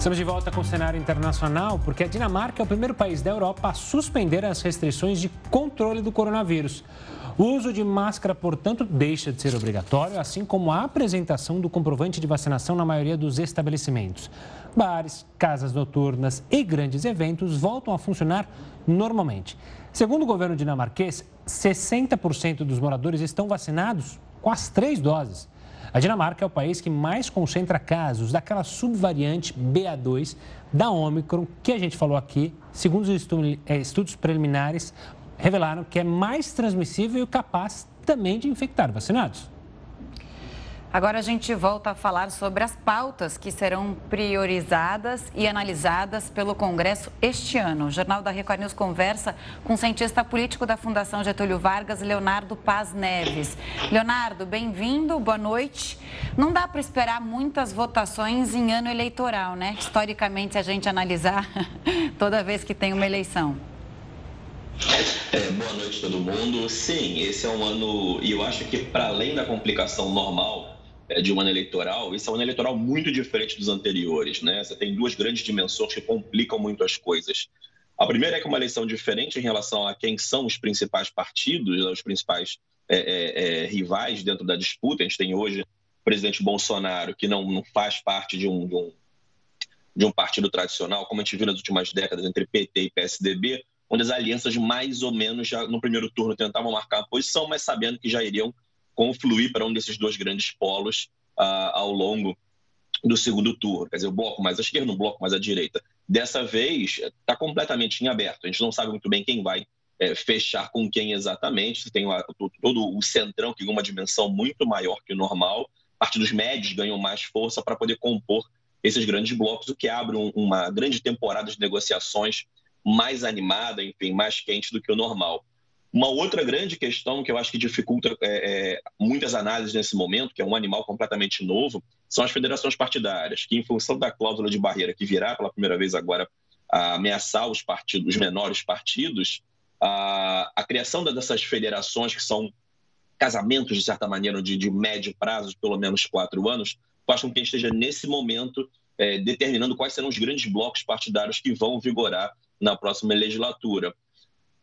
Estamos de volta com o cenário internacional, porque a Dinamarca é o primeiro país da Europa a suspender as restrições de controle do coronavírus. O uso de máscara, portanto, deixa de ser obrigatório, assim como a apresentação do comprovante de vacinação na maioria dos estabelecimentos. Bares, casas noturnas e grandes eventos voltam a funcionar normalmente. Segundo o governo dinamarquês, 60% dos moradores estão vacinados com as três doses. A Dinamarca é o país que mais concentra casos daquela subvariante BA2 da Omicron, que a gente falou aqui, segundo os eh, estudos preliminares, revelaram que é mais transmissível e capaz também de infectar vacinados. Agora a gente volta a falar sobre as pautas que serão priorizadas e analisadas pelo Congresso este ano. O Jornal da Record News conversa com o cientista político da Fundação Getúlio Vargas, Leonardo Paz Neves. Leonardo, bem-vindo, boa noite. Não dá para esperar muitas votações em ano eleitoral, né? Historicamente, a gente analisar toda vez que tem uma eleição. É, boa noite todo mundo. Sim, esse é um ano, e eu acho que para além da complicação normal de um ano eleitoral, esse é um ano eleitoral muito diferente dos anteriores, né? Você tem duas grandes dimensões que complicam muito as coisas. A primeira é que é uma eleição diferente em relação a quem são os principais partidos, né, os principais é, é, é, rivais dentro da disputa. A gente tem hoje o presidente Bolsonaro, que não, não faz parte de um, de um, de um partido tradicional, como a gente viu nas últimas décadas entre PT e PSDB, onde as alianças mais ou menos já no primeiro turno tentavam marcar a posição, mas sabendo que já iriam confluir para um desses dois grandes polos uh, ao longo do segundo turno, quer dizer, o bloco mais à esquerda, o bloco mais à direita. Dessa vez, está completamente em aberto. A gente não sabe muito bem quem vai é, fechar com quem exatamente. Você tem uma, todo o centrão que tem uma dimensão muito maior que o normal. Partidos médios ganham mais força para poder compor esses grandes blocos, o que abre um, uma grande temporada de negociações mais animada, enfim, mais quente do que o normal. Uma outra grande questão que eu acho que dificulta é, é, muitas análises nesse momento, que é um animal completamente novo, são as federações partidárias, que, em função da cláusula de barreira que virá pela primeira vez agora a ameaçar os partidos, os menores partidos, a, a criação dessas federações, que são casamentos, de certa maneira, de, de médio prazo, de pelo menos quatro anos, faz com que a gente esteja, nesse momento, é, determinando quais serão os grandes blocos partidários que vão vigorar na próxima legislatura.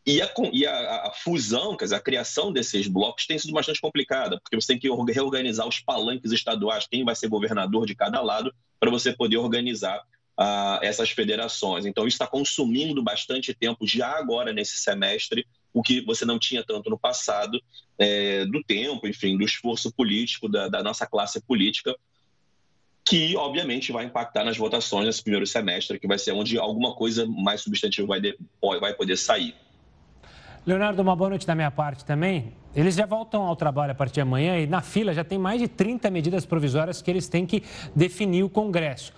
E, a, e a, a, fusão, quer dizer, a criação desses blocos tem sido bastante complicada, porque você tem que reorganizar os palanques estaduais, quem vai ser governador de cada lado, para você poder organizar uh, essas federações. Então, isso está consumindo bastante tempo já agora nesse semestre, o que você não tinha tanto no passado, é, do tempo, enfim, do esforço político da, da nossa classe política que obviamente vai impactar nas votações nesse primeiro semestre, que vai ser onde alguma coisa mais substantiva vai, de, vai poder sair. Leonardo, uma boa noite da minha parte também. Eles já voltam ao trabalho a partir de amanhã e na fila já tem mais de 30 medidas provisórias que eles têm que definir o Congresso.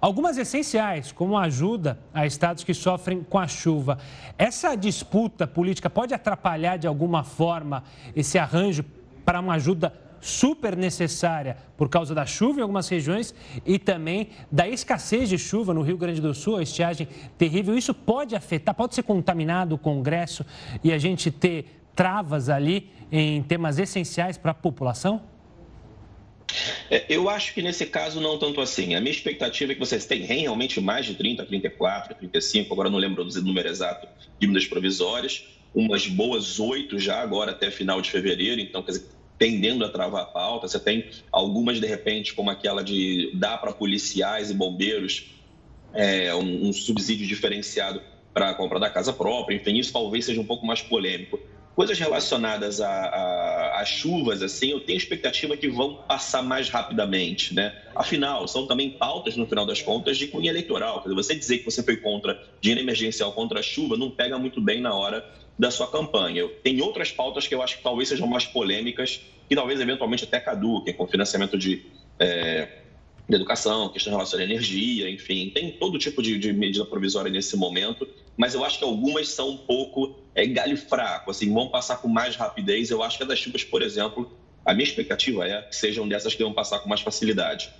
Algumas essenciais, como ajuda a estados que sofrem com a chuva. Essa disputa política pode atrapalhar de alguma forma esse arranjo para uma ajuda super necessária por causa da chuva em algumas regiões e também da escassez de chuva no Rio Grande do Sul, a estiagem terrível. Isso pode afetar, pode ser contaminado o Congresso e a gente ter travas ali em temas essenciais para a população? É, eu acho que nesse caso não tanto assim. A minha expectativa é que vocês tenham realmente mais de 30, 34, 35, agora não lembro do número exato de medidas provisórias, umas boas oito já agora até final de fevereiro, então quer dizer, tendendo a travar a pauta. Você tem algumas, de repente, como aquela de dar para policiais e bombeiros é, um, um subsídio diferenciado para a compra da casa própria. Enfim, isso talvez seja um pouco mais polêmico. Coisas relacionadas a, a, a, chuvas, assim, eu tenho expectativa que vão passar mais rapidamente, né? Afinal, são também pautas, no final das contas, de cunha eleitoral. Quer dizer, você dizer que você foi contra dinheiro emergencial contra a chuva não pega muito bem na hora da sua campanha. Tem outras pautas que eu acho que talvez sejam mais polêmicas, que talvez eventualmente até caduquem, com financiamento de, é, de educação, questão relacionada à energia, enfim, tem todo tipo de, de, medida provisória nesse momento, mas eu acho que algumas são um pouco é, galho fraco, assim, vão passar com mais rapidez. Eu acho que a das chuvas, por exemplo, a minha expectativa é que sejam dessas que vão passar com mais facilidade.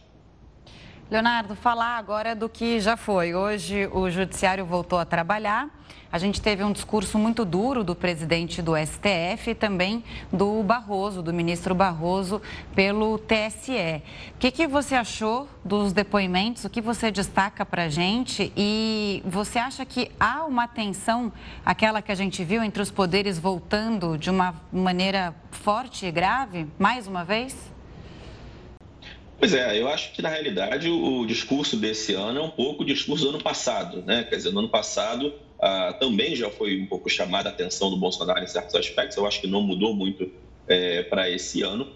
Leonardo, falar agora do que já foi. Hoje o Judiciário voltou a trabalhar. A gente teve um discurso muito duro do presidente do STF e também do Barroso, do ministro Barroso, pelo TSE. O que, que você achou dos depoimentos? O que você destaca para a gente? E você acha que há uma tensão, aquela que a gente viu entre os poderes voltando de uma maneira forte e grave, mais uma vez? Pois é, eu acho que na realidade o, discurso desse ano é um pouco o discurso do ano passado, né? Quer dizer, no ano passado ah, também já foi um pouco chamada a atenção do Bolsonaro em certos aspectos, eu acho que não mudou muito é, para esse ano.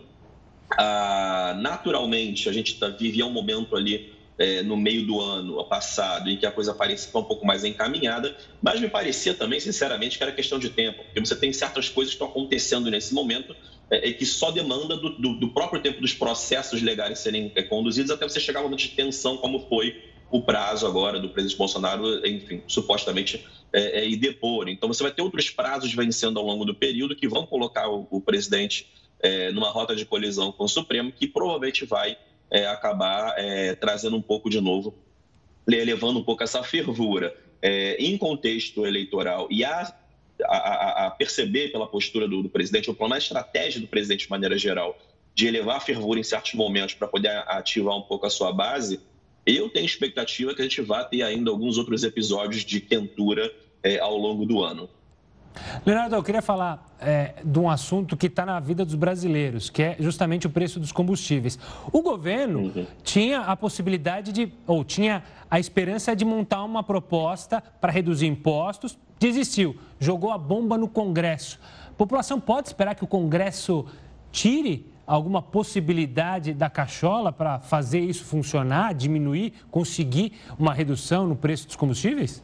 Ah, naturalmente, a gente tá, vivia um momento ali é, no meio do ano passado em que a coisa parecia um pouco mais encaminhada, mas me parecia também, sinceramente, que era questão de tempo, porque você tem certas coisas que estão acontecendo nesse momento é, é, que só demanda do, do, do, próprio tempo dos processos legais serem é, conduzidos até você chegar a um momento de tensão, como foi o prazo agora do presidente Bolsonaro, enfim, supostamente é, é, depor. Então, você vai ter outros prazos vencendo ao longo do período que vão colocar o, o presidente é, numa rota de colisão com o Supremo, que provavelmente vai é, acabar trazendo um pouco de novo, levando um pouco essa fervura em contexto eleitoral e a a, a, perceber pela postura do, do presidente, ou pela mais estratégia do presidente de maneira geral, de elevar a fervura em certos momentos para poder ativar um pouco a sua base, eu tenho expectativa que a gente vá ter ainda alguns outros episódios de quentura é, ao longo do ano. Leonardo, eu queria falar é, de um assunto que está na vida dos brasileiros, que é justamente o preço dos combustíveis. O governo uhum. tinha a possibilidade de, ou tinha a esperança de montar uma proposta para reduzir impostos, desistiu, jogou a bomba no Congresso. A população pode esperar que o Congresso tire alguma possibilidade da cachola para fazer isso funcionar, diminuir, conseguir uma redução no preço dos combustíveis?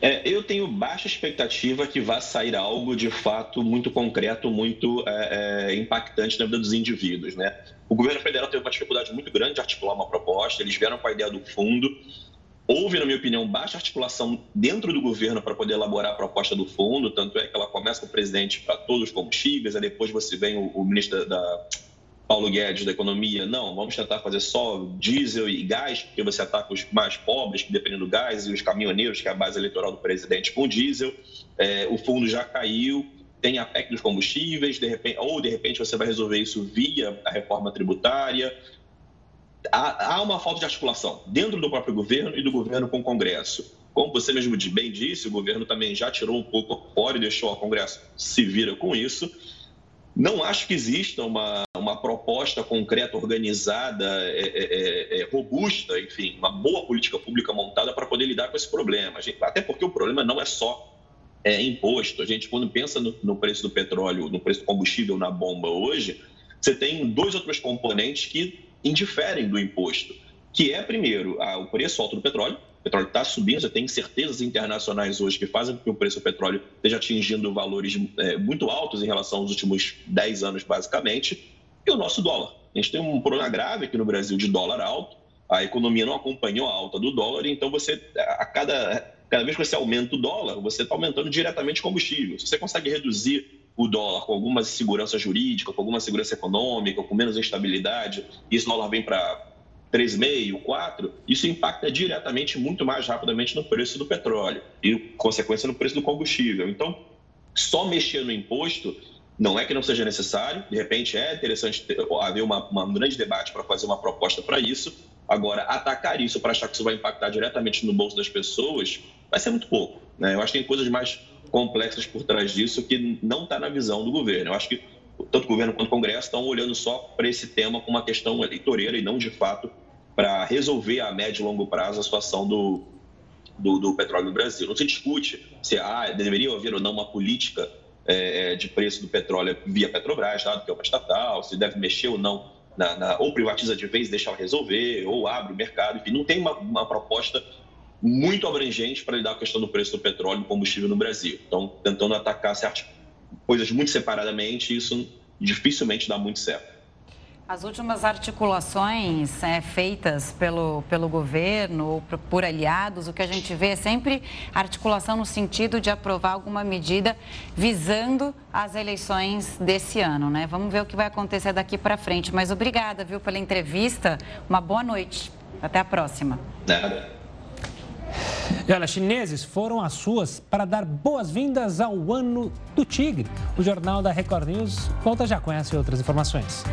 É, eu tenho baixa expectativa que vá sair algo de fato muito concreto, muito é, é, impactante na vida dos indivíduos. Né? O governo federal teve uma dificuldade muito grande de articular uma proposta, eles vieram com a ideia do fundo. Houve, na minha opinião, baixa articulação dentro do governo para poder elaborar a proposta do fundo, tanto é que ela começa com o presidente para todos os combustíveis, aí depois você vem o, o ministro da, da Paulo Guedes da economia, não, vamos tentar fazer só diesel e gás, porque você ataca os mais pobres, que dependem do gás, e os caminhoneiros, que é a base eleitoral do presidente, com diesel. É, o fundo já caiu, tem a PEC dos combustíveis, de repente, ou de repente você vai resolver isso via a reforma tributária. Há, uma falta de articulação dentro do próprio governo e do governo com o Congresso. Como você mesmo bem disse, o governo também já tirou um pouco fora e deixou o Congresso se vira com isso. Não acho que exista uma, uma proposta concreta, organizada, é, é, é, é, robusta, enfim, uma boa política pública montada para poder lidar com esse problema. Até porque o problema não é só é, imposto. A gente, quando pensa no, no, preço do petróleo, no preço do combustível na bomba hoje, você tem dois outros componentes que indiferem do imposto, que é, primeiro, o preço alto do petróleo, o petróleo está subindo, você tem certezas internacionais hoje que fazem com que o preço do petróleo esteja atingindo valores é, muito altos em relação aos últimos 10 anos, basicamente, e o nosso dólar. A gente tem um problema grave aqui no Brasil de dólar alto, a economia não acompanhou a alta do dólar, então você, a cada, cada vez que você aumenta o dólar, você está aumentando diretamente combustível. Se você consegue reduzir o dólar com alguma segurança jurídica, com alguma segurança econômica, com menos instabilidade, e esse dólar vem para 3,5, 4, isso impacta diretamente muito mais rapidamente no preço do petróleo e, consequência, no preço do combustível. Então, só mexer no imposto não é que não seja necessário, de repente é interessante ter, haver uma, uma, um grande debate para fazer uma proposta para isso. Agora, atacar isso para achar que isso vai impactar diretamente no bolso das pessoas vai ser muito pouco. Né? Eu acho que tem coisas mais complexas por trás disso que não está na visão do governo. Eu acho que tanto o governo quanto o Congresso estão olhando só para esse tema como uma questão eleitoreira e não, de fato, para resolver a médio e longo prazo a situação do, do, do, petróleo no Brasil. Não se discute se ah, deveria haver ou não uma política é, de preço do petróleo via Petrobras, dado que é uma estatal, se deve mexer ou não, na, na, ou privatiza de vez, deixa ela resolver, ou abre o mercado, enfim, não tem uma, uma proposta muito abrangente para lidar com a questão do preço do petróleo e do combustível no Brasil. Então, tentando atacar certas coisas muito separadamente, isso dificilmente dá muito certo. As últimas articulações é, feitas pelo, pelo governo ou por aliados, o que a gente vê é sempre articulação no sentido de aprovar alguma medida visando as eleições desse ano, né? Vamos ver o que vai acontecer daqui para frente. Mas obrigada, viu, pela entrevista. Uma boa noite. Até a próxima. Nada. E olha, chineses foram às ruas para dar boas-vindas ao ano do tigre. O Jornal da Record News volta já conhece outras informações.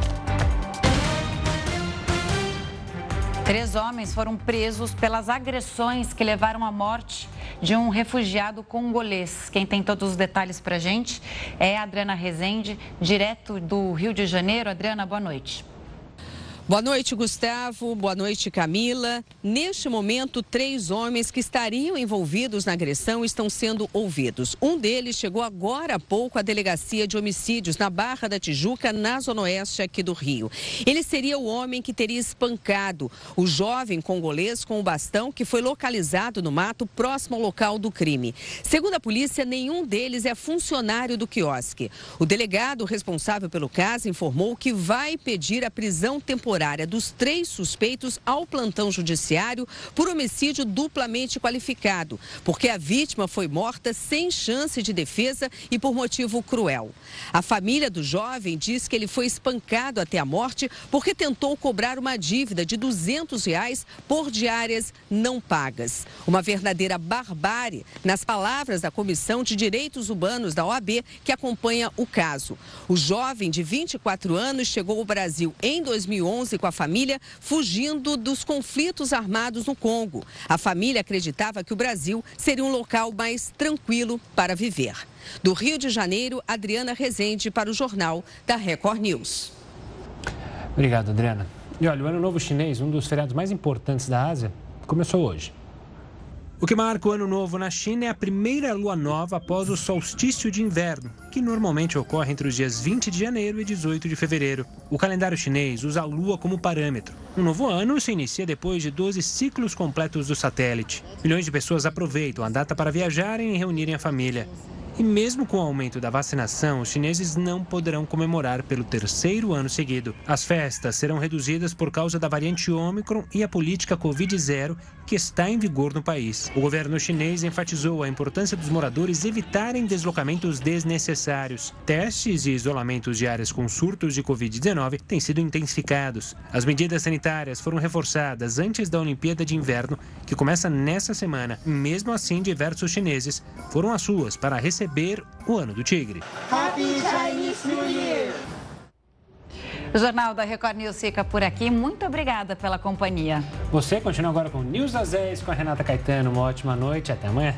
Três homens foram presos pelas agressões que levaram à morte de um refugiado congolês. Quem tem todos os detalhes para gente é a Adriana Rezende, direto do Rio de Janeiro. Adriana, boa noite. Boa noite, Gustavo. Boa noite, Camila. Neste momento, três homens que estariam envolvidos na agressão estão sendo ouvidos. Um deles chegou agora há pouco à delegacia de homicídios na Barra da Tijuca, na zona oeste aqui do Rio. Ele seria o homem que teria espancado o jovem congolês com o bastão que foi localizado no mato próximo ao local do crime. Segundo a polícia, nenhum deles é funcionário do quiosque. O delegado responsável pelo caso informou que vai pedir a prisão temporária temporária dos três suspeitos ao plantão judiciário por homicídio duplamente qualificado, porque a vítima foi morta sem chance de defesa e por motivo cruel. A família do jovem diz que ele foi espancado até a morte porque tentou cobrar uma dívida de 200 reais por diárias não pagas. Uma verdadeira barbárie, nas palavras da Comissão de Direitos Humanos da OAB, que acompanha o caso. O jovem de 24 anos chegou ao Brasil em 2011 2011 com a família, fugindo dos conflitos armados no Congo. A família acreditava que o Brasil seria um local mais tranquilo para viver. Do Rio de Janeiro, Adriana Rezende para o Jornal da Record News. Obrigado, Adriana. E olha, o Ano Novo Chinês, um dos feriados mais importantes da Ásia, começou hoje. O que marca o ano novo na China é a primeira lua nova após o solstício de inverno, que normalmente ocorre entre os dias 20 de janeiro e 18 de fevereiro. O calendário chinês usa a lua como parâmetro. O novo ano se inicia depois de 12 ciclos completos do satélite. Milhões de pessoas aproveitam a data para viajarem e reunirem a família. E mesmo com o aumento da vacinação, os chineses não poderão comemorar pelo terceiro ano seguido. As festas serão reduzidas por causa da variante Ômicron e a política Covid-0 que está em vigor no país. O governo chinês enfatizou a importância dos moradores evitarem deslocamentos desnecessários. Testes e isolamentos de áreas com surtos de Covid-19 têm sido intensificados. As medidas sanitárias foram reforçadas antes da Olimpíada de Inverno, que começa nesta semana. Mesmo assim, diversos chineses foram às ruas para receber receber o Ano do Tigre. Happy Chinese New Year! O Jornal da Record News fica por aqui. Muito obrigada pela companhia. Você continua agora com News das 10 com a Renata Caetano. Uma ótima noite. Até amanhã.